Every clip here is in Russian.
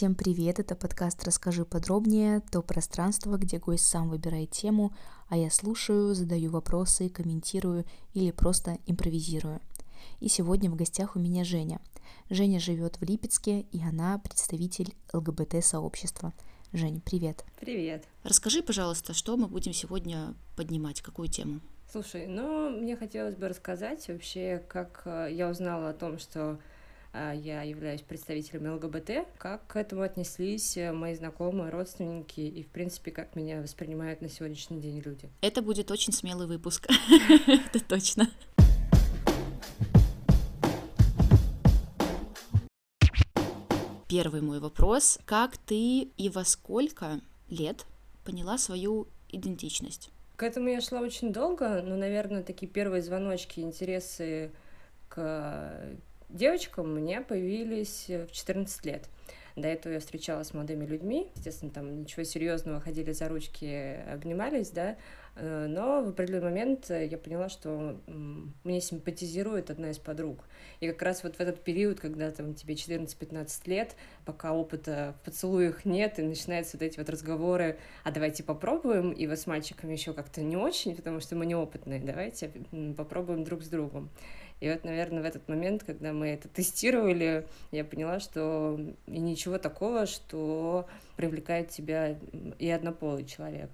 Всем привет, это подкаст «Расскажи подробнее», то пространство, где гость сам выбирает тему, а я слушаю, задаю вопросы, комментирую или просто импровизирую. И сегодня в гостях у меня Женя. Женя живет в Липецке, и она представитель ЛГБТ-сообщества. Жень, привет. Привет. Расскажи, пожалуйста, что мы будем сегодня поднимать, какую тему? Слушай, ну, мне хотелось бы рассказать вообще, как э, я узнала о том, что я являюсь представителем ЛГБТ, как к этому отнеслись э, мои знакомые, родственники и, в принципе, как меня воспринимают на сегодняшний день люди. Это будет очень смелый выпуск, это точно. Первый мой вопрос. Как ты и во сколько лет поняла свою идентичность? К этому я шла очень долго, но, наверное, такие первые звоночки, интересы к девочкам меня появились в 14 лет. До этого я встречалась с молодыми людьми, естественно, там ничего серьезного, ходили за ручки, обнимались, да, э, но в определенный момент я поняла, что мне симпатизирует одна из подруг. И как раз вот в этот период, когда там тебе 14-15 лет, пока опыта в поцелуях нет, и начинаются вот эти вот разговоры, а давайте попробуем, и вот с мальчиками еще как-то не очень, потому что мы неопытные, давайте попробуем друг с другом. И вот, наверное, в этот момент, когда мы это тестировали, я поняла, что и ничего такого, что привлекает тебя и однополый человек.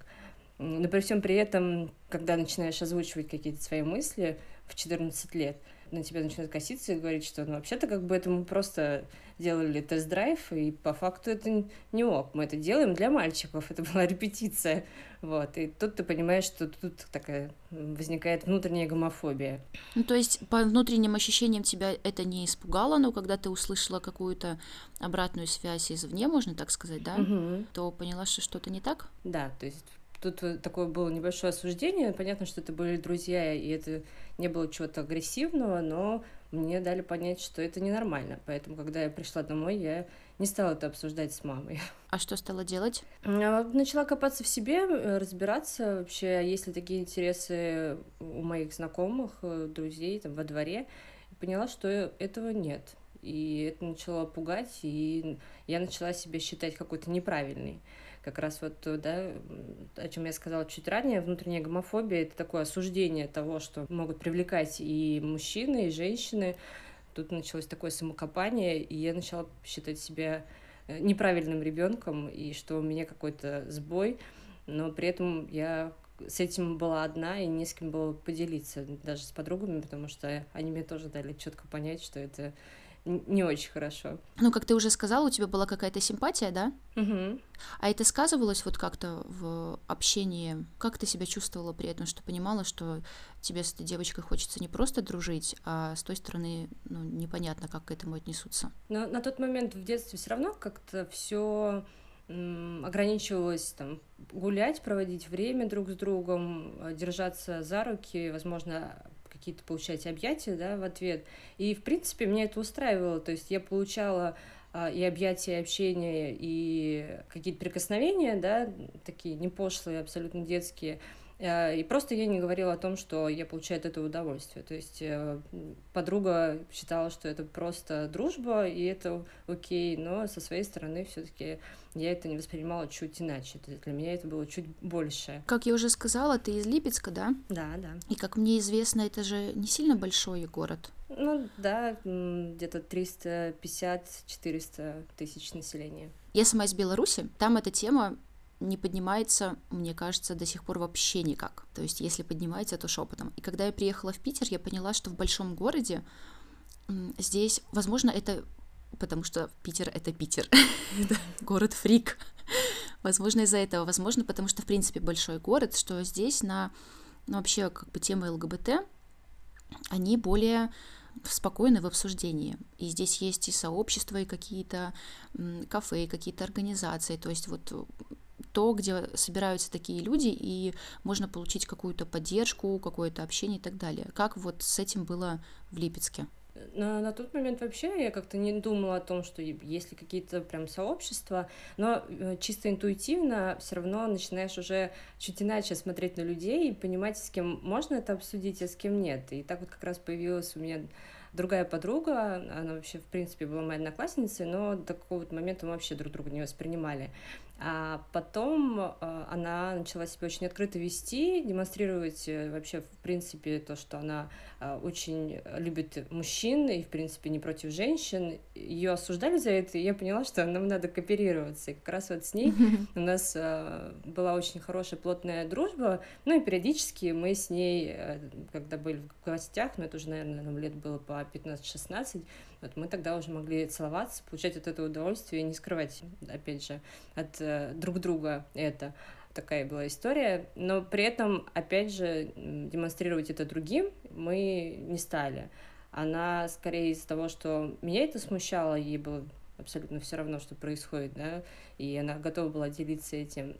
Но при всем при этом, когда начинаешь озвучивать какие-то свои мысли в 14 лет, на тебя начинают коситься и говорить, что ну, вообще-то как бы это мы просто делали тест-драйв, и по факту это не ок. Мы это делаем для мальчиков, это была репетиция. Вот. И тут ты понимаешь, что тут такая возникает внутренняя гомофобия. Ну, то есть по внутренним ощущениям тебя это не испугало, но когда ты услышала какую-то обратную связь извне, можно так сказать, да, угу. то поняла, что что-то не так? Да, то есть тут такое было небольшое осуждение. Понятно, что это были друзья, и это не было чего-то агрессивного, но мне дали понять, что это ненормально. Поэтому, когда я пришла домой, я не стала это обсуждать с мамой. А что стала делать? Начала копаться в себе, э, разбираться вообще, есть ли такие интересы у моих знакомых, э, друзей там во дворе. И поняла, что этого нет. И это начало пугать, и я начала себя считать какой-то неправильной как раз вот, да, о чем я сказала чуть ранее, внутренняя гомофобия — это такое осуждение того, что могут привлекать и мужчины, и женщины. Тут началось такое самокопание, и я начала считать себя э, неправильным ребенком, и что у меня какой-то сбой, но при этом я с этим была одна, и не с кем было поделиться, даже с подругами, потому что они мне тоже дали четко понять, что это не очень хорошо. Ну, как ты уже сказала, у тебя была какая-то симпатия, да? Угу. А это сказывалось вот как-то в общении? Как ты себя чувствовала при этом, что понимала, что тебе с этой девочкой хочется не просто дружить, а с той стороны, ну, непонятно, как к этому отнесутся? Но на тот момент в детстве все равно как-то все ограничивалось там гулять, проводить время друг с другом, держаться за руки, возможно, какие-то получать объятия, да, в ответ. И, в принципе, меня это устраивало, то есть я получала а, и объятия, и общение, и какие-то прикосновения, да, такие не пошлые, абсолютно детские, и просто я не говорила о том, что я получаю от этого удовольствие. То есть э, подруга считала, что это просто дружба, и это окей, но со своей стороны все-таки я это не воспринимала чуть иначе. То есть для меня это было чуть больше. Как я уже сказала, ты из Липецка, да? Да, да. И как мне известно, это же не сильно большой город. Ну да, где-то 350-400 тысяч населения. Я сама из Беларуси, там эта тема не поднимается, мне кажется, до сих пор вообще никак. То есть, если поднимается, то шепотом. И когда я приехала в Питер, я поняла, что в большом городе здесь, возможно, это потому что Питер — это Питер, город фрик. Возможно, из-за этого, возможно, потому что, в принципе, большой город, что здесь на, ну, вообще, как бы темы ЛГБТ, они более спокойны в обсуждении. И здесь есть и сообщества, и какие-то кафе, и какие-то организации. То есть вот то, где собираются такие люди, и можно получить какую-то поддержку, какое-то общение и так далее. Как вот с этим было в Липецке? На, на тот момент вообще я как-то не думала о том, что есть ли какие-то прям сообщества, но э, чисто интуитивно все равно начинаешь уже чуть иначе смотреть на людей и понимать, с кем можно это обсудить, а с кем нет. И так вот как раз появилась у меня другая подруга, она вообще, в принципе, была моей одноклассницей, но до какого-то момента мы вообще друг друга не воспринимали. А потом э, она начала себя очень открыто вести, демонстрировать э, вообще, в принципе, то, что она э, очень любит мужчин и, в принципе, не против женщин. Ее осуждали за это, и я поняла, что нам надо кооперироваться. И как раз вот с ней у нас была очень хорошая, плотная дружба. Ну и периодически мы с ней, когда были в гостях, ну это уже, наверное, нам лет было по 15-16, вот мы тогда уже могли целоваться, получать от этого удовольствие и не скрывать, опять же, от э, друг друга это. Такая была история, но при этом, опять же, демонстрировать это другим мы не стали. Она скорее из-за того, что меня это смущало, ей было абсолютно все равно, что происходит, да, и она готова была делиться этим.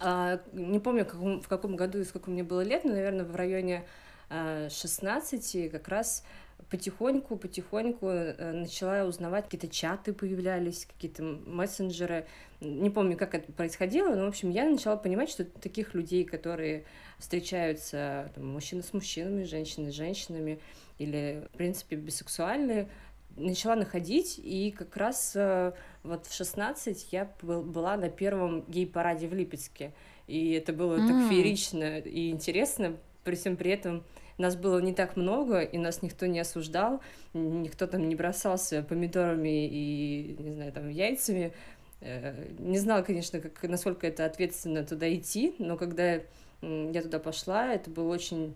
А, не помню, в каком, в каком году и сколько мне было лет, но, наверное, в районе 16 а, как раз потихоньку, потихоньку э, начала узнавать, какие-то чаты появлялись, какие-то мессенджеры. Не помню, как это происходило, но, в общем, я начала понимать, что таких людей, которые встречаются, там, мужчины с мужчинами, женщины с женщинами, или, в принципе, бисексуальные, начала находить, и как раз э, вот в 16 я была на первом гей-параде в Липецке, и это было mm. так феерично и интересно, при всем при этом нас было не так много, и нас никто не осуждал, никто там не бросался помидорами и, не знаю, там, яйцами. Э, не знала, конечно, как, насколько это ответственно туда идти, но когда я туда пошла, это было очень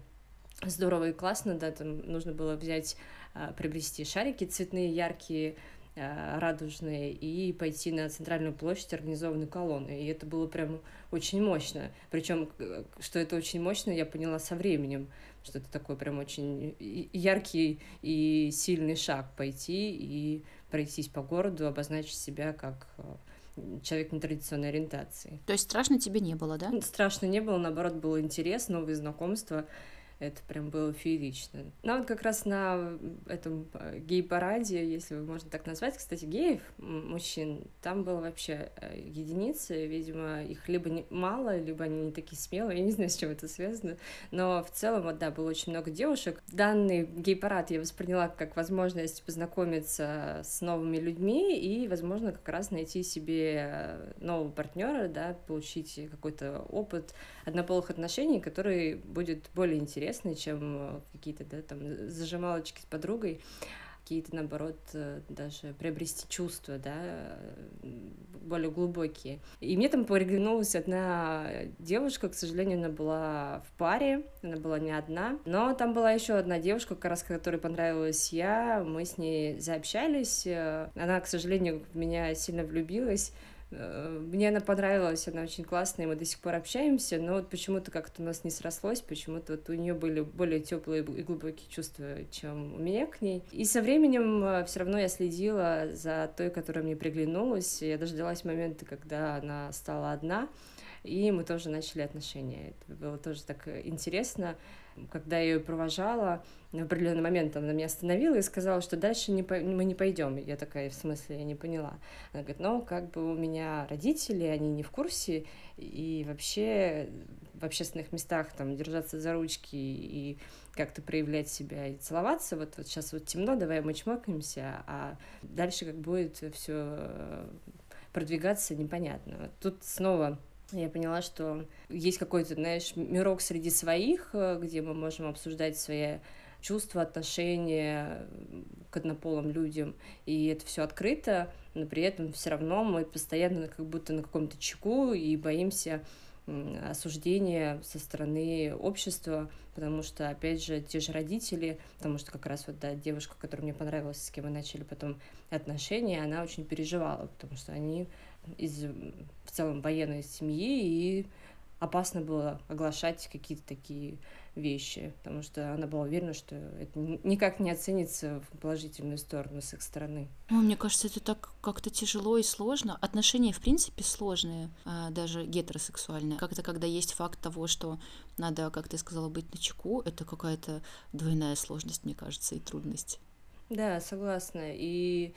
здорово и классно, да, там нужно было взять, а, приобрести шарики цветные, яркие, а, радужные и пойти на центральную площадь организованной колонны. И это было прям очень мощно. Причем, что это очень мощно, я поняла со временем что это такой прям очень яркий и сильный шаг пойти и пройтись по городу, обозначить себя как э, человек нетрадиционной ориентации. То есть страшно тебе не было, да? Страшно не было, наоборот, был интерес, новые знакомства. Это прям было феерично. Ну, вот как раз на этом э, гей-параде, если можно так назвать, кстати, геев, мужчин, там было вообще э, единицы, видимо, их либо не, мало, либо они не такие смелые, я не знаю, с чем это связано, но в целом, вот, да, было очень много девушек. Данный гей-парад я восприняла как возможность познакомиться с новыми людьми и, возможно, как раз найти себе э, нового партнера, да, получить какой-то опыт однополых отношений, который будет более интересный интересный, чем э, какие-то, да, там, зажималочки с подругой какие-то, наоборот, э, даже приобрести чувства, да, более глубокие. И мне там приглянулась одна девушка, к сожалению, она была в паре, она была не одна, но там была еще одна девушка, как раз которой понравилась я, мы с ней заобщались, э, она, к сожалению, в меня сильно влюбилась, Э, мне она понравилась, она очень классная, мы до сих пор общаемся, но вот почему-то как-то у нас не срослось, почему-то вот у нее были более теплые и глубокие чувства, чем у меня к ней. И со временем э, все равно я следила за той, которая мне приглянулась. Я дождалась момента, когда она стала одна, и мы тоже начали отношения. Это было тоже так интересно когда я ее провожала, в определенный момент она меня остановила и сказала, что дальше не по... мы не пойдем. Я такая, в смысле, я не поняла. Она говорит, ну, как бы у меня родители, они не в курсе, и вообще в общественных местах там держаться за ручки и как-то проявлять себя и целоваться. Вот, вот сейчас вот темно, давай мы чмокаемся, а дальше как будет все продвигаться, непонятно. Тут снова я поняла, что есть какой-то, знаешь, мирок среди своих, э, где мы можем обсуждать свои чувства, отношения к однополым людям, и это все открыто, но при этом все равно мы постоянно как будто на каком-то чеку и боимся осуждения со стороны общества, потому что, опять же, те же родители, потому что как раз вот, да, девушка, которая мне понравилась, с кем мы начали потом отношения, она очень переживала, потому что они из в целом военной семьи, и опасно было оглашать какие-то такие вещи, потому что она была уверена, что это никак не оценится в положительную сторону с их стороны. Ну, мне кажется, это так как-то тяжело и сложно. Отношения, в принципе, сложные, а, даже гетеросексуальные. Как-то, когда есть факт того, что надо, как ты сказала, быть на чеку, это какая-то двойная сложность, мне кажется, и трудность. Да, согласна. И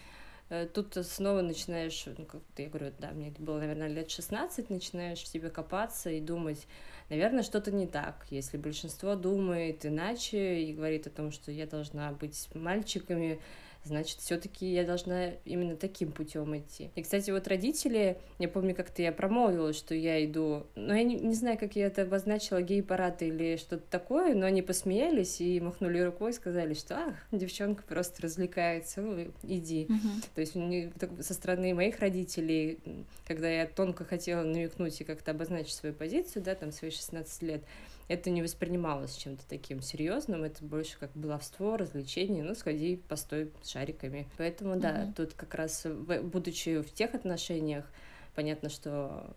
тут снова начинаешь, ну, как я говорю, да, мне было, наверное, лет 16, начинаешь в себе копаться и думать, наверное, что-то не так. Если большинство думает иначе и говорит о том, что я должна быть мальчиками, значит, все-таки я должна именно таким путем идти. И, кстати, вот родители, я помню, как-то я промолвила, что я иду, но я не, не знаю, как я это обозначила, гей-парад или что-то такое, но они посмеялись и махнули рукой, сказали, что, ах, девчонка просто развлекается, ну, иди. Uh-huh. То есть со стороны моих родителей, когда я тонко хотела намекнуть и как-то обозначить свою позицию, да, там, свои 16 лет, это не воспринималось чем-то таким серьезным, это больше как баловство, развлечение, ну, сходи, постой с шариками. Поэтому, да, mm-hmm. тут как раз, будучи в тех отношениях, понятно, что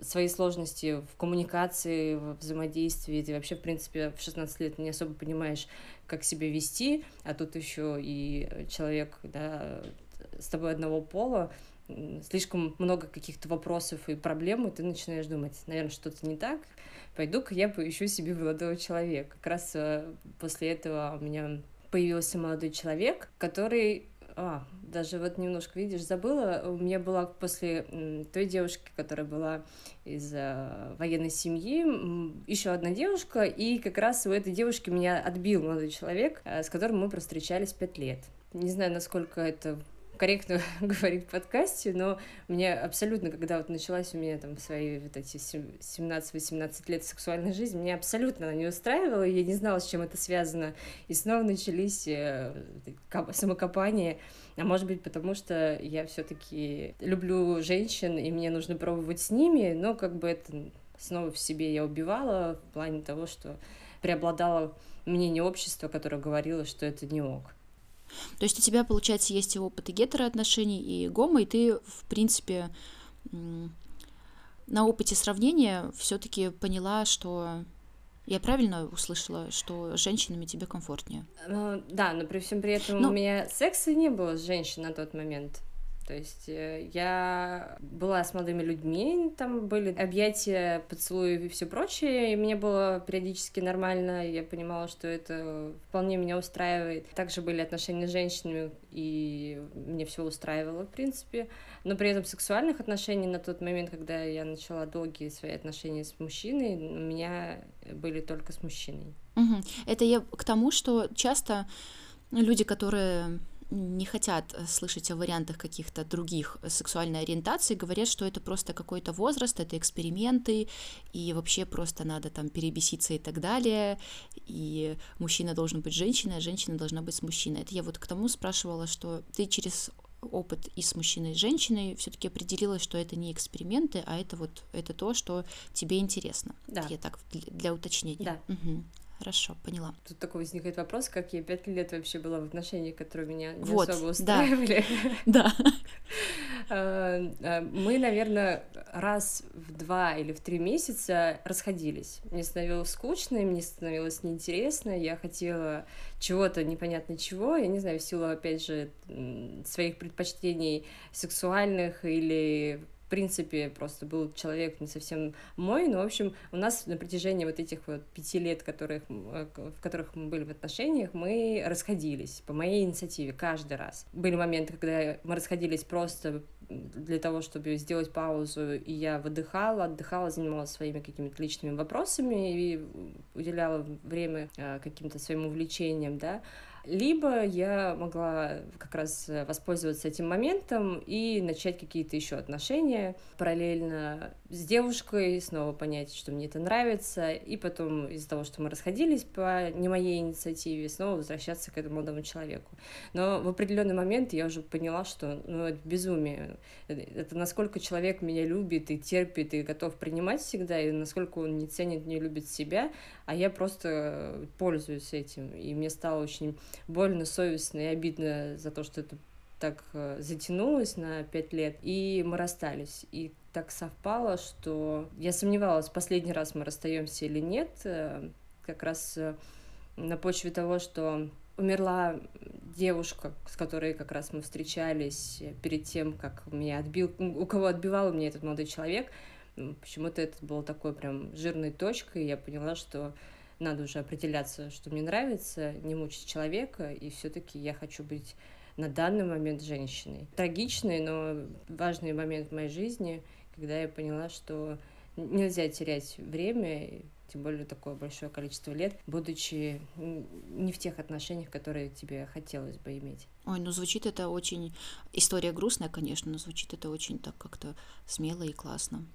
свои сложности в коммуникации, в взаимодействии, ты вообще, в принципе, в 16 лет не особо понимаешь, как себя вести, а тут еще и человек, да, с тобой одного пола, слишком много каких-то вопросов и проблем, и ты начинаешь думать, наверное, что-то не так, пойду-ка я поищу себе молодого человека. Как раз э, после этого у меня появился молодой человек, который а, даже вот немножко, видишь, забыла, у меня была после той девушки, которая была из э, военной семьи, еще одна девушка, и как раз у этой девушки меня отбил молодой человек, э, с которым мы встречались пять лет. Не знаю, насколько это корректно говорить в подкасте, но мне абсолютно, когда вот началась у меня там свои вот эти 17-18 лет сексуальной жизни, меня абсолютно она не устраивала, я не знала, с чем это связано, и снова начались э, самокопания, а может быть, потому что я все таки люблю женщин, и мне нужно пробовать с ними, но как бы это снова в себе я убивала в плане того, что преобладало мнение общества, которое говорило, что это не ок. То есть у тебя, получается, есть и опыт и гетероотношений, и гомо, и ты, в принципе, на опыте сравнения все-таки поняла, что я правильно услышала, что с женщинами тебе комфортнее? Ну, да, но при всем при этом но... у меня секса не было с женщиной на тот момент. То есть э, я была с молодыми людьми, там были объятия, поцелуи и все прочее, и мне было периодически нормально, я понимала, что это вполне меня устраивает. Также были отношения с женщинами, и мне все устраивало, в принципе. Но при этом сексуальных отношений на тот момент, когда я начала долгие свои отношения с мужчиной, у меня были только с мужчиной. Угу. Это я к тому, что часто люди, которые не хотят э, слышать о вариантах каких-то других сексуальной ориентации, говорят, что это просто какой-то возраст, это эксперименты, и вообще просто надо там перебеситься и так далее, и мужчина должен быть женщиной, а женщина должна быть с мужчиной. Это я вот к тому спрашивала, что ты через опыт и с мужчиной, и с женщиной все-таки определилась, что это не эксперименты, а это вот это то, что тебе интересно. Да. Я так для, для уточнения. Да. Угу. Хорошо, поняла. Тут такой возникает вопрос, как я пять лет вообще была в отношениях, которые меня не вот, особо устраивали. Да. А, а, мы, наверное, раз в два или в три месяца расходились. Мне становилось скучно, мне становилось неинтересно, я хотела чего-то непонятно чего, я не знаю, в силу, опять же, своих предпочтений сексуальных или в принципе, просто был человек не совсем мой, но, в общем, у нас на протяжении вот этих вот пяти лет, которых, э, в которых мы были в отношениях, мы расходились по моей инициативе каждый раз. Были моменты, когда мы расходились просто для того, чтобы сделать паузу, и я выдыхала, отдыхала, занималась своими какими-то личными вопросами и уделяла время э, каким-то своим увлечениям, да, либо я могла как раз воспользоваться этим моментом и начать какие-то еще отношения параллельно с девушкой, снова понять, что мне это нравится, и потом из-за того, что мы расходились по не моей инициативе, снова возвращаться к этому молодому человеку. Но в определенный момент я уже поняла, что ну, это безумие. Это насколько человек меня любит и терпит, и готов принимать всегда, и насколько он не ценит, не любит себя, а я просто пользуюсь этим. И мне стало очень больно, совестно и обидно за то, что это так э, затянулось на пять лет, и мы расстались. И так совпало, что я сомневалась, последний раз мы расстаемся или нет, э, как раз э, на почве того, что умерла девушка, с которой как раз мы встречались перед тем, как меня отбил, у кого отбивал меня этот молодой человек, почему-то это было такой прям жирной точкой, я поняла, что надо уже определяться, что мне нравится, не мучить человека, и все-таки я хочу быть на данный момент женщиной. Трагичный, но важный момент в моей жизни, когда я поняла, что нельзя терять время, тем более такое большое количество лет, будучи не в тех отношениях, которые тебе хотелось бы иметь. Ой, ну звучит это очень... История грустная, конечно, но звучит это очень так как-то смело и классно.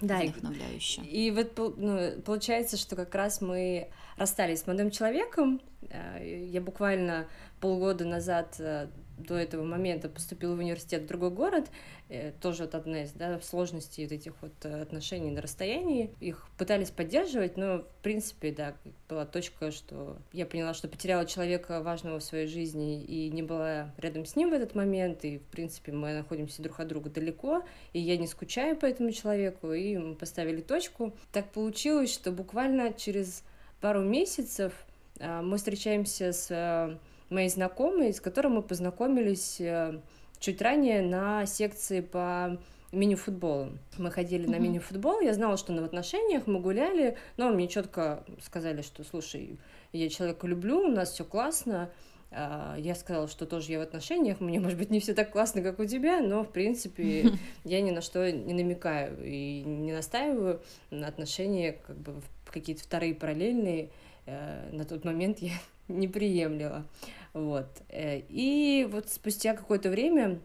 Да, вдохновляюще. И, и вот ну, получается, что как раз мы расстались с молодым человеком. Э, я буквально полгода назад э, до этого момента поступила в университет в другой город, э, тоже вот одна из да, сложностей вот этих вот э, отношений на расстоянии. Их пытались поддерживать, но, в принципе, да, была точка, что я поняла, что потеряла человека важного в своей жизни и не была рядом с ним в этот момент, и, в принципе, мы находимся друг от друга далеко, и я не скучаю по этому человеку, и мы поставили точку. Так получилось, что буквально через пару месяцев э, мы встречаемся с моей знакомой, с которой мы познакомились э, чуть ранее на секции по мини-футболу. Мы ходили mm-hmm. на мини-футбол, я знала, что на в отношениях, мы гуляли, но мне четко сказали, что, слушай, я человека люблю, у нас все классно, а, я сказала, что тоже я в отношениях, мне, может быть, не все так классно, как у тебя, но, в принципе, я ни на что не намекаю и не настаиваю на отношения, как бы, какие-то вторые параллельные. Э, на тот момент я не приемлила. Вот. Э, и вот спустя какое-то время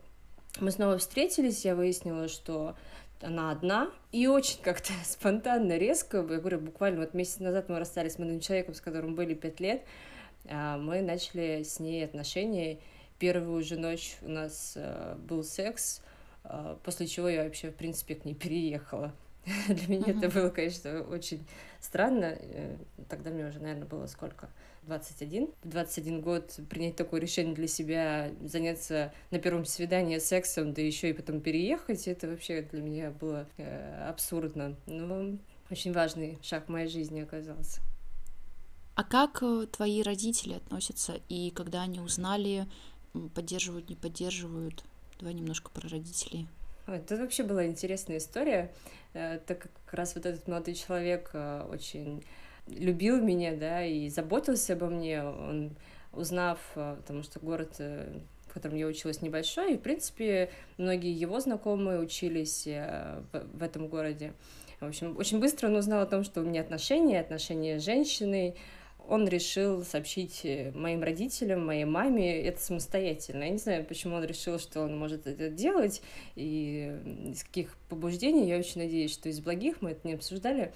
мы снова встретились, я выяснила, что она одна, и очень как-то спонтанно, резко, я говорю, буквально вот месяц назад мы расстались с молодым человеком, с которым были пять лет, а мы начали с ней отношения, первую же ночь у нас э, был секс, после чего я вообще, в принципе, к ней переехала. Для меня это было, конечно, очень странно. Тогда мне уже, наверное, было сколько? 21. В 21 год принять такое решение для себя, заняться на первом свидании сексом, да еще и потом переехать, это вообще для меня было э, абсурдно. Но очень важный шаг в моей жизни оказался. А как э, твои родители относятся, и когда они узнали, поддерживают, не поддерживают? Давай немножко про родителей. Это вообще была интересная история, э, так как раз вот этот молодой человек э, очень любил меня, да, и заботился обо мне. Он, узнав, э, потому что город, э, в котором я училась, небольшой, и, в принципе, многие его знакомые учились э, в этом городе. В общем, очень быстро он узнал о том, что у меня отношения, отношения с женщиной, он решил сообщить э, моим родителям, моей маме это самостоятельно. Я не знаю, почему он решил, что он может это делать, и из каких побуждений. Я очень надеюсь, что из благих мы это не обсуждали.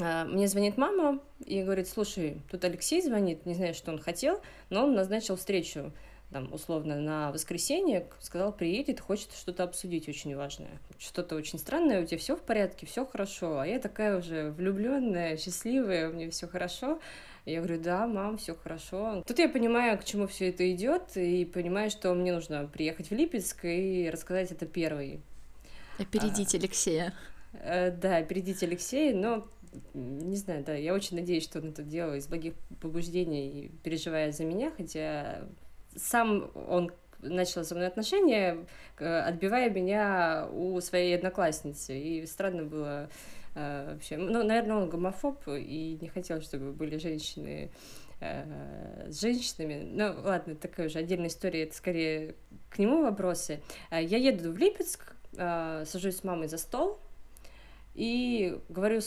А, мне звонит мама и говорит, слушай, тут Алексей звонит, не знаю, что он хотел, но он назначил встречу там, условно, на воскресенье, сказал, приедет, хочет что-то обсудить очень важное. Что-то очень странное, у тебя все в порядке, все хорошо, а я такая уже влюбленная, счастливая, у меня все хорошо. Я говорю, да, мам, все хорошо. Тут я понимаю, к чему все это идет, и понимаю, что мне нужно приехать в Липецк и рассказать это первой. Опередить а, Алексея. А, да, опередить Алексея, но не знаю, да, я очень надеюсь, что он это делал из благих побуждений, переживая за меня, хотя сам он начал со мной отношения, отбивая меня у своей одноклассницы. И странно было э, вообще. Ну, наверное, он гомофоб и не хотел, чтобы были женщины э, с женщинами. Ну, ладно, такая уже отдельная история, это скорее к нему вопросы. Э, я еду в Липецк, сажусь с мамой за стол, и говорю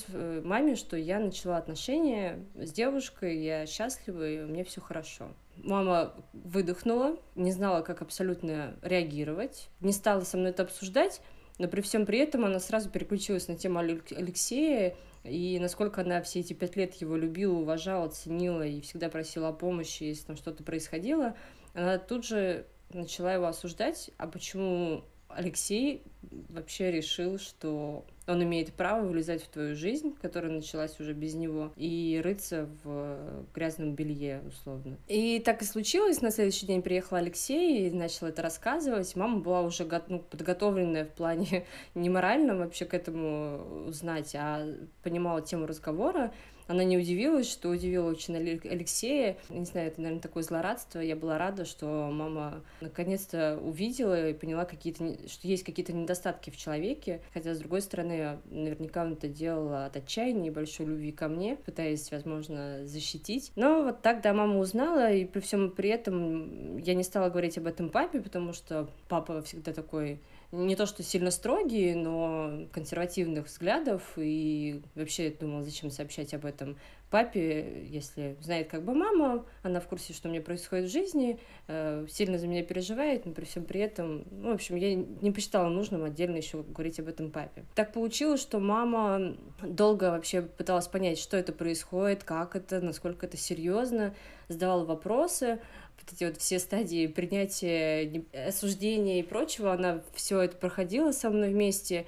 маме, что я начала отношения с девушкой, я счастлива, и у меня все хорошо. Мама выдохнула, не знала, как абсолютно реагировать, не стала со мной это обсуждать, но при всем при этом она сразу переключилась на тему Алексея, и насколько она все эти пять лет его любила, уважала, ценила и всегда просила о помощи, если там что-то происходило, она тут же начала его осуждать, а почему Алексей вообще решил, что он имеет право влезать в твою жизнь, которая началась уже без него, и рыться в грязном белье, условно. И так и случилось. На следующий день приехал Алексей и начал это рассказывать. Мама была уже ну, подготовленная в плане не моральном вообще к этому узнать, а понимала тему разговора. Она не удивилась, что удивила очень Алексея. Не знаю, это, наверное, такое злорадство. Я была рада, что мама наконец-то увидела и поняла, какие-то, что есть какие-то недостатки в человеке. Хотя, с другой стороны, наверняка он это делал от отчаяния и большой любви ко мне, пытаясь, возможно, защитить. Но вот так, да, мама узнала, и при всем при этом я не стала говорить об этом папе, потому что папа всегда такой не то что сильно строгий, но консервативных взглядов, и вообще думала, зачем сообщать об этом папе, если знает как бы мама, она в курсе, что мне происходит в жизни, э, сильно за меня переживает, но при всем при этом, ну, в общем, я не посчитала нужным отдельно еще говорить об этом папе. Так получилось, что мама долго вообще пыталась понять, что это происходит, как это, насколько это серьезно, задавала вопросы, вот эти вот все стадии принятия, осуждения и прочего, она все это проходила со мной вместе,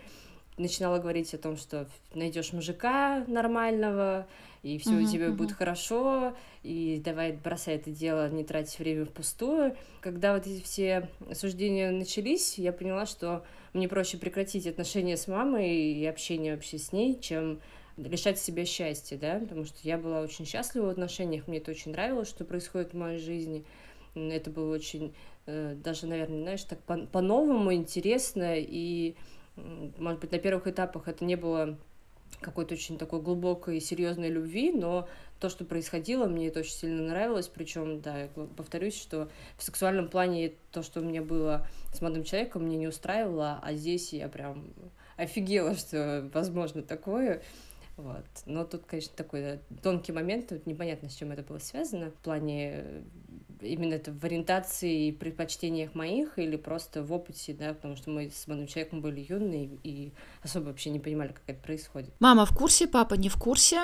начинала говорить о том, что найдешь мужика нормального, и все uh-huh, у тебя uh-huh. будет хорошо, и давай бросай это дело, не тратить время впустую. Когда вот эти все осуждения начались, я поняла, что мне проще прекратить отношения с мамой и общение вообще с ней, чем лишать себя счастья, да, потому что я была очень счастлива в отношениях, мне это очень нравилось, что происходит в моей жизни. Это было очень, э, даже, наверное, знаешь, так по-новому интересно, и, может быть, на первых этапах это не было какой-то очень такой глубокой и серьезной любви, но то, что происходило, мне это очень сильно нравилось, причем, да, я повторюсь, что в сексуальном плане то, что у меня было с молодым человеком, мне не устраивало, а здесь я прям офигела, что возможно такое. Вот. Но тут, конечно, такой да, тонкий момент, тут непонятно, с чем это было связано, в плане именно это в ориентации и предпочтениях моих или просто в опыте, да, потому что мы с молодым человеком были юные и особо вообще не понимали, как это происходит. Мама в курсе, папа не в курсе,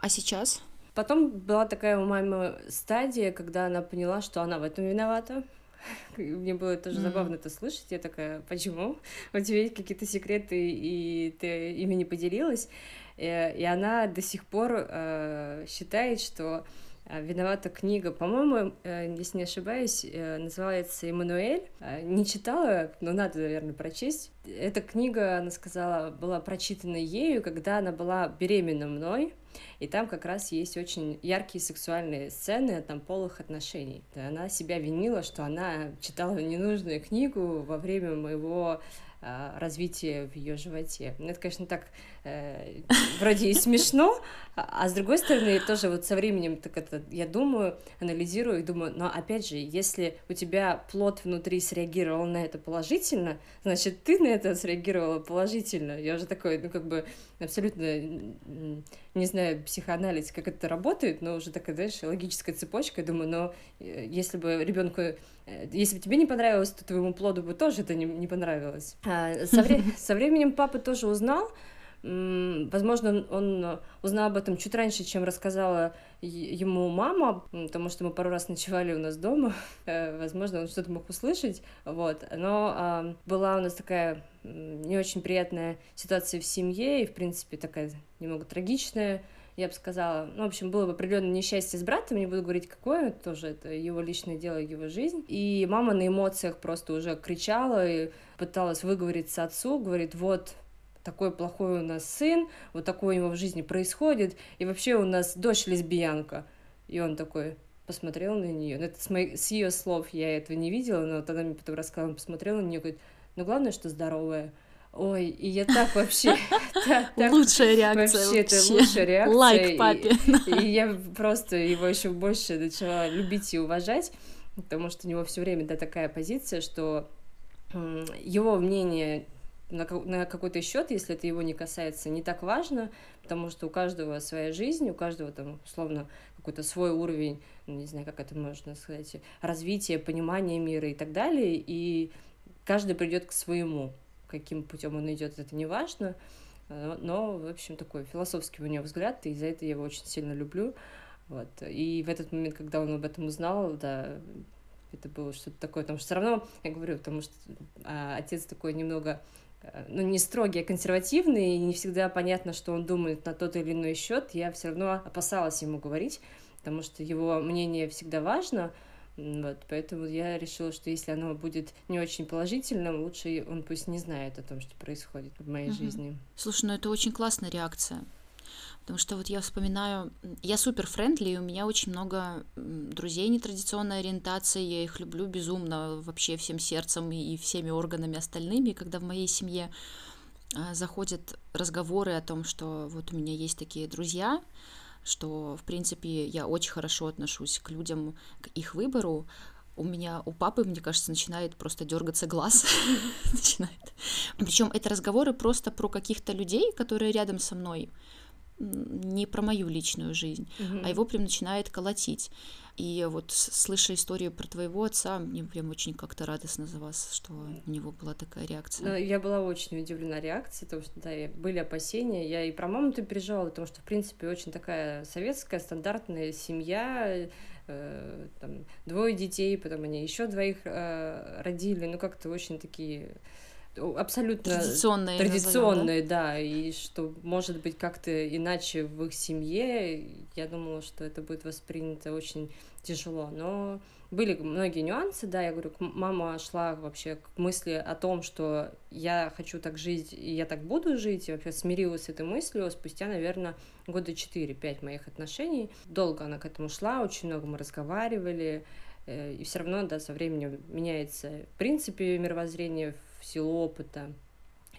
а сейчас? Потом была такая у мамы стадия, когда она поняла, что она в этом виновата. Мне было тоже mm-hmm. забавно это слышать. Я такая, почему? У тебя есть какие-то секреты, и ты ими не поделилась. Э, и она до сих пор э, считает, что Э, виновата книга, по-моему, если не ошибаюсь, называется «Эммануэль». Не читала, но надо, наверное, прочесть. Эта книга, она сказала, была прочитана ею, когда она была беременна мной, и там как раз есть очень яркие сексуальные сцены там полых отношений. Она себя винила, что она читала ненужную книгу во время моего развития в ее животе. Ну, это, конечно, так вроде и смешно, а, а с другой стороны, тоже вот со временем так это я думаю, анализирую и думаю, но опять же, если у тебя плод внутри среагировал на это положительно, значит, ты на это среагировала положительно. Я уже такой, ну, как бы абсолютно не знаю психоанализ, как это работает, но уже такая, знаешь, логическая цепочка. Я думаю, но э, если бы ребенку, э, если бы тебе не понравилось, то твоему плоду бы тоже это не, не понравилось. А со, вре- со временем папа тоже узнал, Возможно, он узнал об этом чуть раньше, чем рассказала ему мама, потому что мы пару раз ночевали у нас дома. Э, возможно, он что-то мог услышать. Вот. Но была у нас такая не очень приятная ситуация в семье, и, в принципе, такая немного трагичная я бы сказала. Ну, в общем, было бы определенное несчастье с братом, не буду говорить, какое, тоже это его личное дело, его жизнь. И мама на эмоциях просто уже кричала и пыталась выговориться отцу, говорит, вот, такой плохой у нас сын, вот такое у него в жизни происходит, и вообще у нас дочь лесбиянка. И он такой посмотрел на нее. Это с, моих, с ее слов я этого не видела, но вот она мне потом рассказала, он посмотрел на нее, говорит, ну главное, что здоровая. Ой, и я так вообще... Лучшая реакция Вообще, это лучшая реакция. Лайк папе. И я просто его еще больше начала любить и уважать, потому что у него все время да, такая позиция, что его мнение на, какой-то счет, если это его не касается, не так важно, потому что у каждого своя жизнь, у каждого там условно какой-то свой уровень, ну, не знаю, как это можно сказать, развития, понимания мира и так далее, и каждый придет к своему, каким путем он идет, это не важно, э, но, в общем, такой философский у него взгляд, и за это я его очень сильно люблю. Вот. И в этот момент, когда он об этом узнал, да, это было что-то такое, потому что все равно, я говорю, потому что а, отец такой немного ну, не строгий, а консервативный, и не всегда понятно, что он думает на тот или иной счет, я все равно опасалась ему говорить, потому что его мнение всегда важно, вот, поэтому я решила, что если оно будет не очень положительным, лучше он пусть не знает о том, что происходит в моей угу. жизни. Слушай, ну это очень классная реакция. Потому что вот я вспоминаю, я супер френдли, и у меня очень много друзей нетрадиционной ориентации, я их люблю безумно вообще всем сердцем и всеми органами остальными, когда в моей семье а, заходят разговоры о том, что вот у меня есть такие друзья, что, в принципе, я очень хорошо отношусь к людям, к их выбору, у меня, у папы, мне кажется, начинает просто дергаться глаз. начинает. Причем это разговоры просто про каких-то людей, которые рядом со мной, не про мою личную жизнь, mm-hmm. а его прям начинает колотить. И вот слыша историю про твоего отца, мне прям очень как-то радостно за вас, что у него была такая реакция. Ну, я была очень удивлена реакцией, потому что, да, были опасения. Я и про маму-то переживала, потому что, в принципе, очень такая советская, стандартная семья, э, там, двое детей, потом они еще двоих э, родили, ну, как-то очень такие абсолютно традиционные, традиционные назовем, да? да, и что может быть как-то иначе в их семье, я думала, что это будет воспринято очень тяжело, но были многие нюансы, да, я говорю, мама шла вообще к мысли о том, что я хочу так жить, и я так буду жить, и вообще смирилась с этой мыслью спустя, наверное, года 4-5 моих отношений. Долго она к этому шла, очень много мы разговаривали, э, и все равно, да, со временем меняется, в принципе, мировоззрение в силу опыта.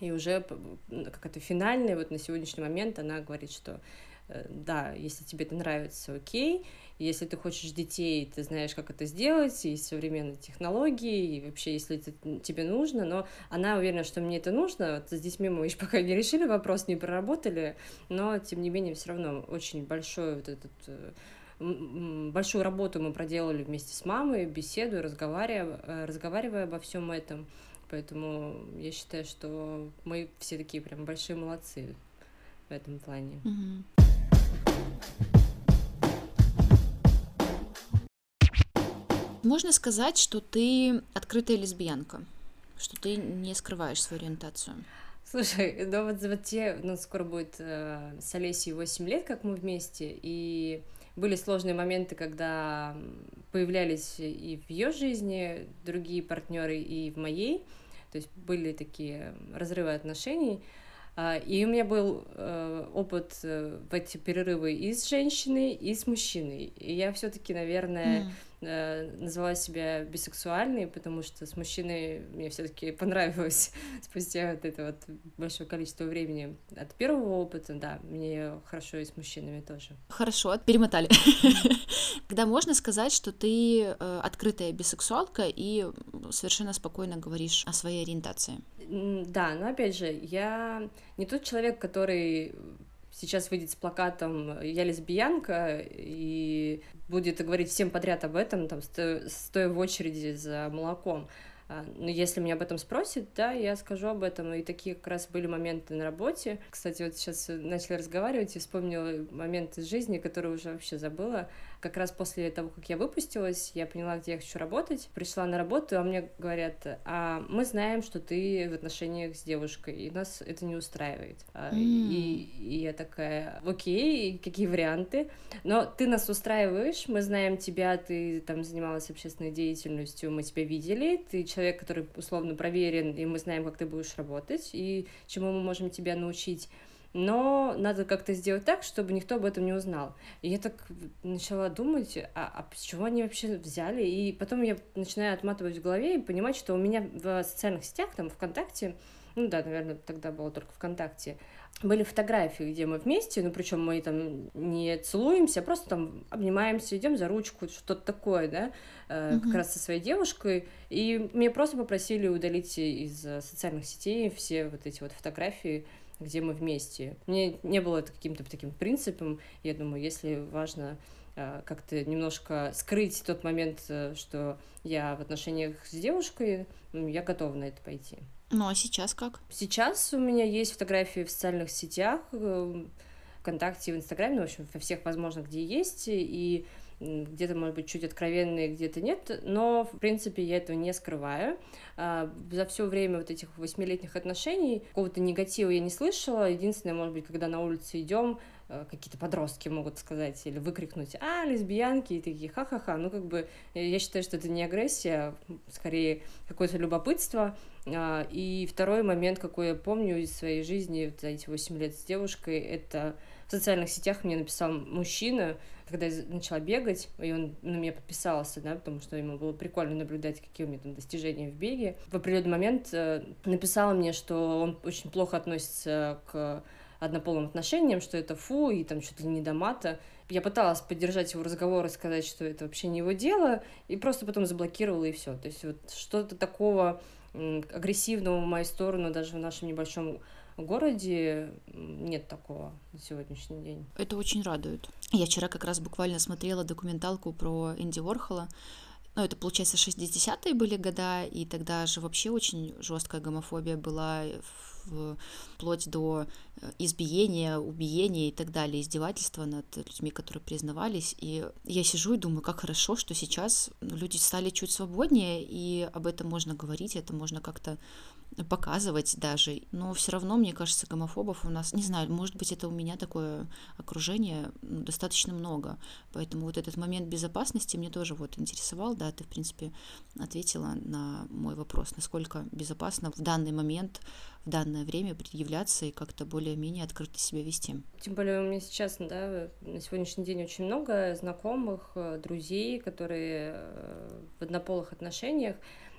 И уже как это финальное, вот на сегодняшний момент она говорит, что э, да, если тебе это нравится, окей, если ты хочешь детей, ты знаешь, как это сделать, есть современные технологии, и вообще, если это тебе нужно, но она уверена, что мне это нужно, вот с детьми мы еще пока не решили вопрос, не проработали, но, тем не менее, все равно очень большой вот этот э, большую работу мы проделали вместе с мамой, беседу, разговаривая, э, разговаривая обо всем этом. Поэтому я считаю, что мы все такие прям большие молодцы в этом плане. Можно сказать, что ты открытая лесбиянка, что ты не скрываешь свою ориентацию. Слушай, ну вот, вот те, ну скоро будет э, с Олесей 8 лет, как мы вместе, и были сложные моменты, когда появлялись и в ее жизни другие партнеры, и в моей. То есть были такие разрывы отношений. А, и у меня был э, опыт э, в эти перерывы и с женщиной, и с мужчиной. И я все-таки, наверное, mm назвала себя бисексуальной, потому что с мужчиной мне все-таки понравилось спустя вот это вот большое количество времени от первого опыта, да, мне хорошо и с мужчинами тоже. Хорошо, перемотали. Когда можно сказать, что ты э, открытая бисексуалка и совершенно спокойно говоришь о своей ориентации. Да, но опять же, я не тот человек, который сейчас выйдет с плакатом «Я лесбиянка» и будет говорить всем подряд об этом, там, стоя в очереди за молоком. А, но если меня об этом спросят, да, я скажу об этом. И такие как раз были моменты на работе. Кстати, вот сейчас начали разговаривать и вспомнила моменты из жизни, которые уже вообще забыла как раз после того, как я выпустилась, я поняла, где я хочу работать, пришла на работу, а мне говорят, а мы знаем, что ты в отношениях с девушкой, и нас это не устраивает. Mm. И, и я такая, окей, какие варианты? Но ты нас устраиваешь, мы знаем тебя, ты там занималась общественной деятельностью, мы тебя видели, ты человек, который условно проверен, и мы знаем, как ты будешь работать, и чему мы можем тебя научить но надо как-то сделать так, чтобы никто об этом не узнал. И я так начала думать, а, а чего они вообще взяли? И потом я начинаю отматывать в голове и понимать, что у меня в социальных сетях, там, ВКонтакте, ну да, наверное, тогда было только ВКонтакте, были фотографии, где мы вместе, ну причем мы там не целуемся, а просто там обнимаемся, идем за ручку, что-то такое, да, mm-hmm. как раз со своей девушкой. И мне просто попросили удалить из социальных сетей все вот эти вот фотографии, где мы вместе. Мне не было это каким-то таким принципом. Я думаю, если важно э, как-то немножко скрыть тот момент, э, что я в отношениях с девушкой, я готова на это пойти. Ну а сейчас как? Сейчас у меня есть фотографии в социальных сетях, э, ВКонтакте, в Инстаграме, ну, в общем, во всех возможных, где есть, и где-то, может быть, чуть откровенные, где-то нет, но, в принципе, я этого не скрываю. А, за все время вот этих восьмилетних отношений какого-то негатива я не слышала. Единственное, может быть, когда на улице идем, э, какие-то подростки могут сказать или выкрикнуть «А, лесбиянки!» и такие «Ха-ха-ха!» Ну, как бы, я считаю, что это не агрессия, скорее какое-то любопытство, А, и второй момент, какой я помню из своей жизни за эти 8 лет с девушкой, это в социальных сетях мне написал мужчина, когда я начала бегать, и он на меня подписался, да, потому что ему было прикольно наблюдать, какие у меня там достижения в беге. В определенный момент э, написал мне, что он очень плохо относится к однополым отношениям, что это фу, и там что-то не до мата. Я пыталась поддержать его разговор и сказать, что это вообще не его дело, и просто потом заблокировала, и все. То есть вот что-то такого агрессивного в мою сторону даже в нашем небольшом городе нет такого на сегодняшний день. Это очень радует. Я вчера как раз буквально смотрела документалку про Энди Уорхола. Ну, это, получается, 60-е были года, и тогда же вообще очень жесткая гомофобия была вплоть до э, избиения, убиения и так далее, издевательства над людьми, которые признавались. И я сижу и думаю, как хорошо, что сейчас люди стали чуть свободнее, и об этом можно говорить, это можно как-то показывать даже. Но все равно, мне кажется, гомофобов у нас, не знаю, может быть, это у меня такое окружение ну, достаточно много. Поэтому вот этот момент безопасности мне тоже вот интересовал. Да, ты, в принципе, ответила на мой вопрос, насколько безопасно в данный момент, в данное время предъявляться и как-то более-менее открыто себя вести. Тем более у меня сейчас, да, на сегодняшний день очень много знакомых, э, друзей, которые э, в однополых отношениях,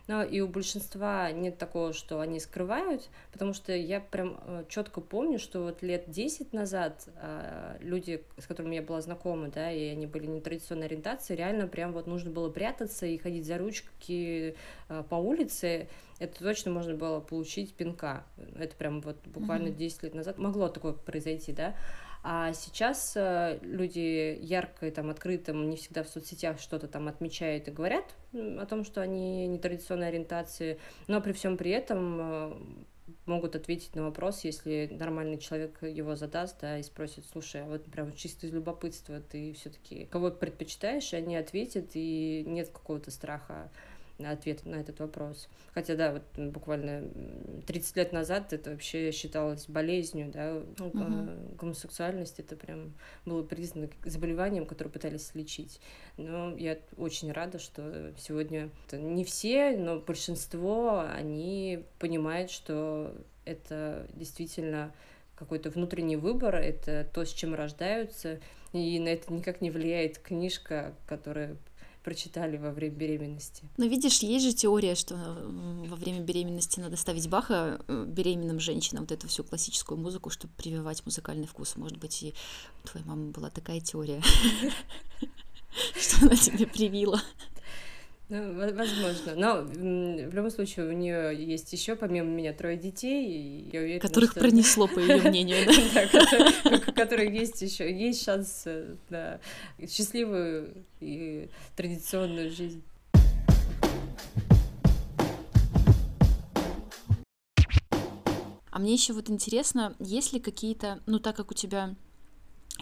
но и у большинства нет такого, что они скрывают, потому что я прям э, четко помню, что вот лет 10 назад э, люди, с которыми я была знакома, да, и они были нетрадиционной ориентации, реально прям вот нужно было прятаться и ходить за ручки э, по улице, это точно можно было получить пинка. Это прям вот буквально 10 лет назад могло такое произойти, да. А сейчас э, люди ярко и там открыто, не всегда в соцсетях что-то там отмечают и говорят о том, что они нетрадиционной ориентации, но при всем при этом э, могут ответить на вопрос, если нормальный человек его задаст, да, и спросит, слушай, а вот прям чисто из любопытства ты все-таки кого предпочитаешь, и они ответят, и нет какого-то страха ответ на этот вопрос. Хотя, да, вот буквально 30 лет назад это вообще считалось болезнью, да, угу. гомосексуальность это прям было признано заболеванием, которое пытались лечить. Но я очень рада, что сегодня не все, но большинство, они понимают, что это действительно какой-то внутренний выбор, это то, с чем рождаются, и на это никак не влияет книжка, которая прочитали во время беременности. Но видишь, есть же теория, что во время беременности надо ставить Баха э, беременным женщинам, вот эту всю классическую музыку, чтобы прививать музыкальный вкус. Может быть, и у твоей мамы была такая теория, что она тебе привила. Ну, возможно. Но в любом случае у нее есть еще помимо меня трое детей, и я уверена, которых что... пронесло, по ее мнению, да, которых есть еще есть шанс на счастливую и традиционную жизнь. А мне еще вот интересно, есть ли какие-то, ну так как у тебя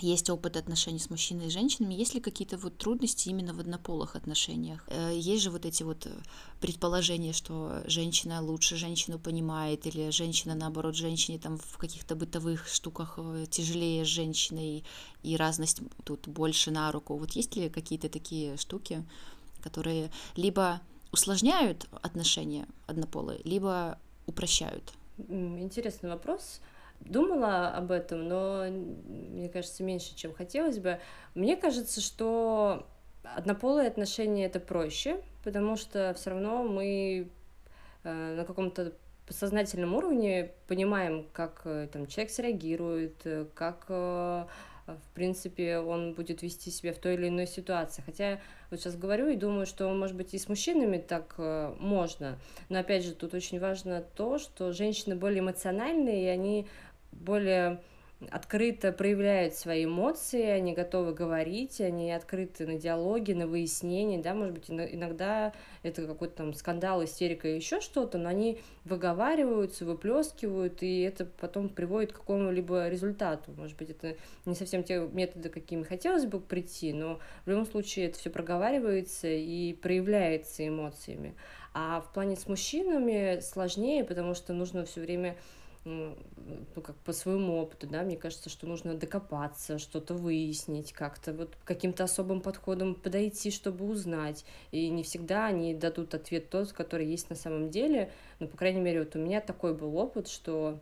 есть опыт отношений с мужчиной и женщинами, есть ли какие-то вот трудности именно в однополых отношениях? Э, есть же вот эти вот э, предположения, что женщина лучше женщину понимает, или женщина, наоборот, женщине там в каких-то бытовых штуках э, тяжелее с женщиной, и разность тут больше на руку. Вот есть ли какие-то такие штуки, которые либо усложняют отношения однополые, либо упрощают? Интересный вопрос думала об этом, но мне кажется, меньше, чем хотелось бы. Мне кажется, что однополые отношения это проще, потому что все равно мы э, на каком-то сознательном уровне понимаем, как э, там человек среагирует, э, как в принципе, он будет вести себя в той или иной ситуации. Хотя вот сейчас говорю и думаю, что, может быть, и с мужчинами так можно. Но, опять же, тут очень важно то, что женщины более эмоциональные, и они более открыто проявляют свои эмоции, они готовы говорить, они открыты на диалоги, на выяснения, да, может быть, иногда это какой-то там скандал, истерика и еще что-то, но они выговариваются, выплескивают, и это потом приводит к какому-либо результату. Может быть, это не совсем те методы, какими хотелось бы прийти, но в любом случае это все проговаривается и проявляется эмоциями. А в плане с мужчинами сложнее, потому что нужно все время ну, как по своему опыту, да, мне кажется, что нужно докопаться, что-то выяснить, как-то вот каким-то особым подходом подойти, чтобы узнать. И не всегда они дадут ответ тот, который есть на самом деле. Но, по крайней мере, вот у меня такой был опыт, что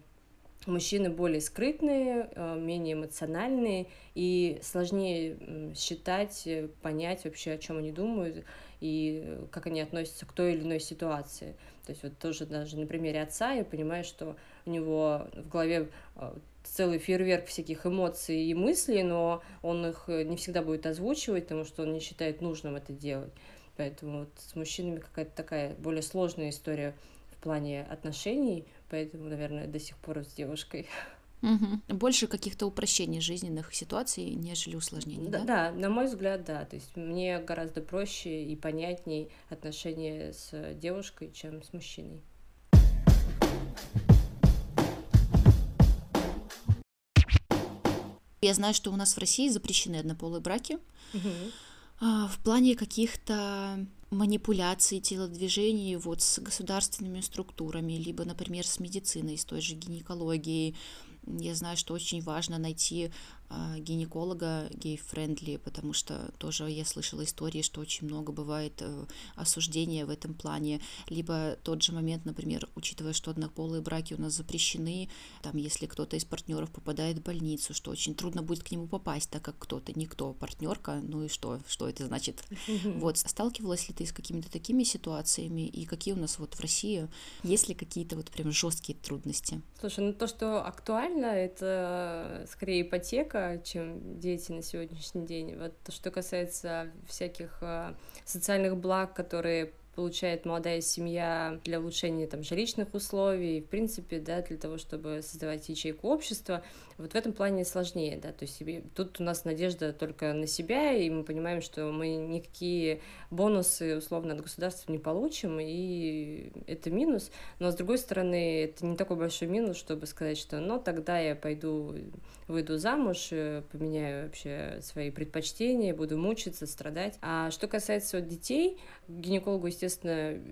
мужчины более скрытные, э, менее эмоциональные и сложнее считать, э, понять вообще, о чем они думают и как они относятся к той или иной ситуации. То есть вот тоже даже на примере отца я понимаю, что у него в голове э, целый фейерверк всяких эмоций и мыслей, но он их не всегда будет озвучивать, потому что он не считает нужным это делать. Поэтому вот с мужчинами какая-то такая более сложная история в плане отношений, поэтому, наверное, до сих пор с девушкой. Угу. Больше каких-то упрощений жизненных ситуаций, нежели усложнений, да? Да, да, на мой взгляд, да. То есть мне гораздо проще и понятней отношения с девушкой, чем с мужчиной. Я знаю, что у нас в России запрещены однополые браки. Угу. В плане каких-то манипуляций телодвижений вот с государственными структурами, либо, например, с медициной, с той же гинекологией. Я знаю, что очень важно найти а, гинеколога gay-friendly, потому что тоже я слышала истории, что очень много бывает э, осуждения в этом плане, либо тот же момент, например, учитывая, что однополые браки у нас запрещены, там, если кто-то из партнеров попадает в больницу, что очень трудно будет к нему попасть, так как кто-то, никто, партнерка, ну и что, что это значит? Вот, сталкивалась ли ты с какими-то такими ситуациями, и какие у нас вот в России, есть ли какие-то вот прям жесткие трудности? Слушай, ну то, что актуально, это скорее ипотека, чем дети на сегодняшний день. Вот то, что касается всяких э, социальных благ, которые получает молодая семья для улучшения там жилищных условий, в принципе, да, для того, чтобы создавать ячейку общества, вот в этом плане сложнее, да, то есть тут у нас надежда только на себя, и мы понимаем, что мы никакие бонусы условно от государства не получим, и это минус, но с другой стороны, это не такой большой минус, чтобы сказать, что ну тогда я пойду, выйду замуж, э, поменяю вообще свои предпочтения, буду мучиться, страдать. А что касается вот детей, гинекологу,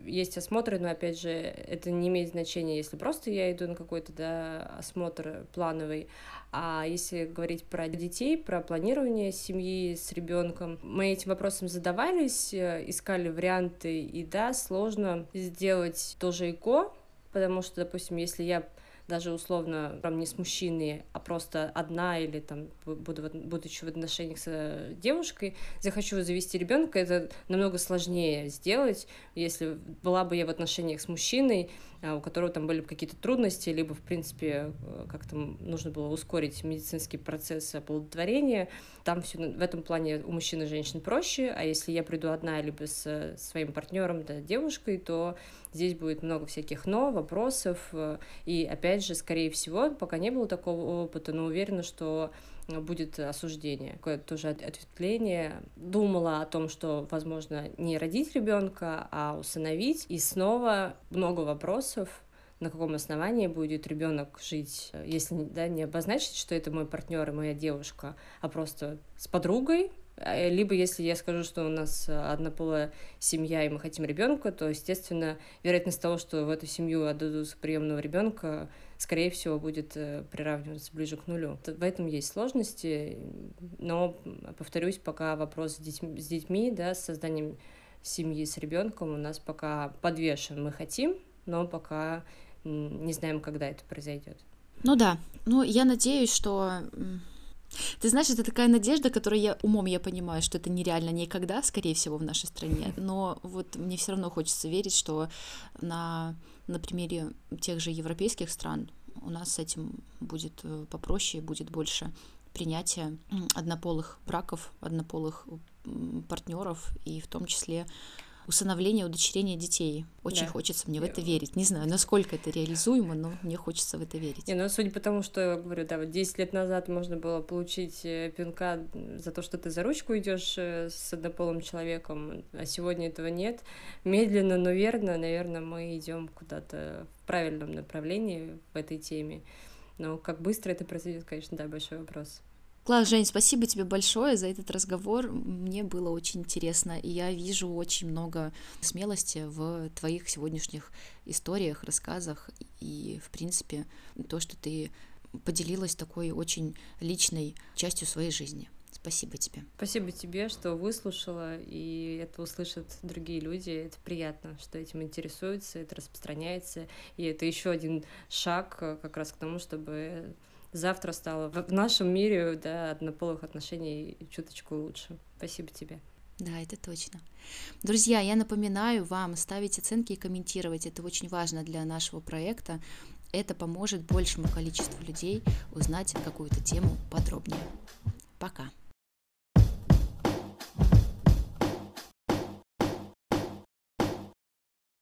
есть осмотры, но опять же, это не имеет значения, если просто я иду на какой-то да, осмотр плановый, а если говорить про детей, про планирование семьи с ребенком, мы этим вопросом задавались, э, искали варианты, и да, сложно сделать тоже ЭКО, потому что, допустим, если я даже условно там не с мужчиной, а просто одна или там буду, будучи в отношениях с э, девушкой, захочу завести ребенка, это намного сложнее сделать, если была бы я в отношениях с мужчиной, а, у которого там были какие-то трудности, либо, в принципе, э, как-то нужно было ускорить медицинский процесс оплодотворения. Там все в этом плане у мужчин и женщин проще, а если я приду одна, либо с своим партнером, да, девушкой, то здесь будет много всяких но, вопросов, э, и, опять же, скорее всего, пока не было такого опыта, но уверена, что будет осуждение, какое-то тоже ответвление. Думала о том, что, возможно, не родить ребенка, а усыновить. И снова много вопросов, на каком основании будет ребенок жить, если да, не обозначить, что это мой партнер и моя девушка, а просто с подругой, Э, либо если я скажу, что у нас однополая семья и мы хотим ребенка, то, естественно, вероятность того, что в эту семью отдадут приемного ребенка, скорее всего, будет э, приравниваться ближе к нулю. В этом есть сложности, но, повторюсь, пока вопрос с детьми, с детьми да, с созданием семьи с ребенком у нас пока подвешен. Мы хотим, но пока не знаем, когда это произойдет. Ну да, ну я надеюсь, что ты знаешь, это такая надежда, которую я умом я понимаю, что это нереально никогда, скорее всего, в нашей стране. Но вот мне все равно хочется верить, что на, на примере тех же европейских стран у нас с этим будет э, попроще, будет больше принятия однополых браков, однополых партнеров и в том числе усыновление, удочерение детей. Очень да. хочется мне в это верить. Не знаю, насколько это реализуемо, но мне хочется в это верить. Не, ну, судя по тому, что, говорю, да, вот 10 лет назад можно было получить э, пинка за то, что ты за ручку идешь э, с однополым человеком, а сегодня этого нет. Медленно, но верно, наверное, мы идем куда-то в правильном направлении в этой теме. Но как быстро это произойдет, конечно, да, большой вопрос. Класс, Жень, спасибо тебе большое за этот разговор. Мне было очень интересно, и я вижу очень много смелости в твоих сегодняшних историях, рассказах, и, в принципе, то, что ты поделилась такой очень личной частью своей жизни. Спасибо тебе. Спасибо тебе, что выслушала, и это услышат другие люди. Это приятно, что этим интересуются, это распространяется, и это еще один шаг как раз к тому, чтобы завтра стало в нашем мире да, однополых отношений чуточку лучше. Спасибо тебе. Да, это точно. Друзья, я напоминаю вам ставить оценки и комментировать. Это очень важно для нашего проекта. Это поможет большему количеству людей узнать какую-то тему подробнее. Пока.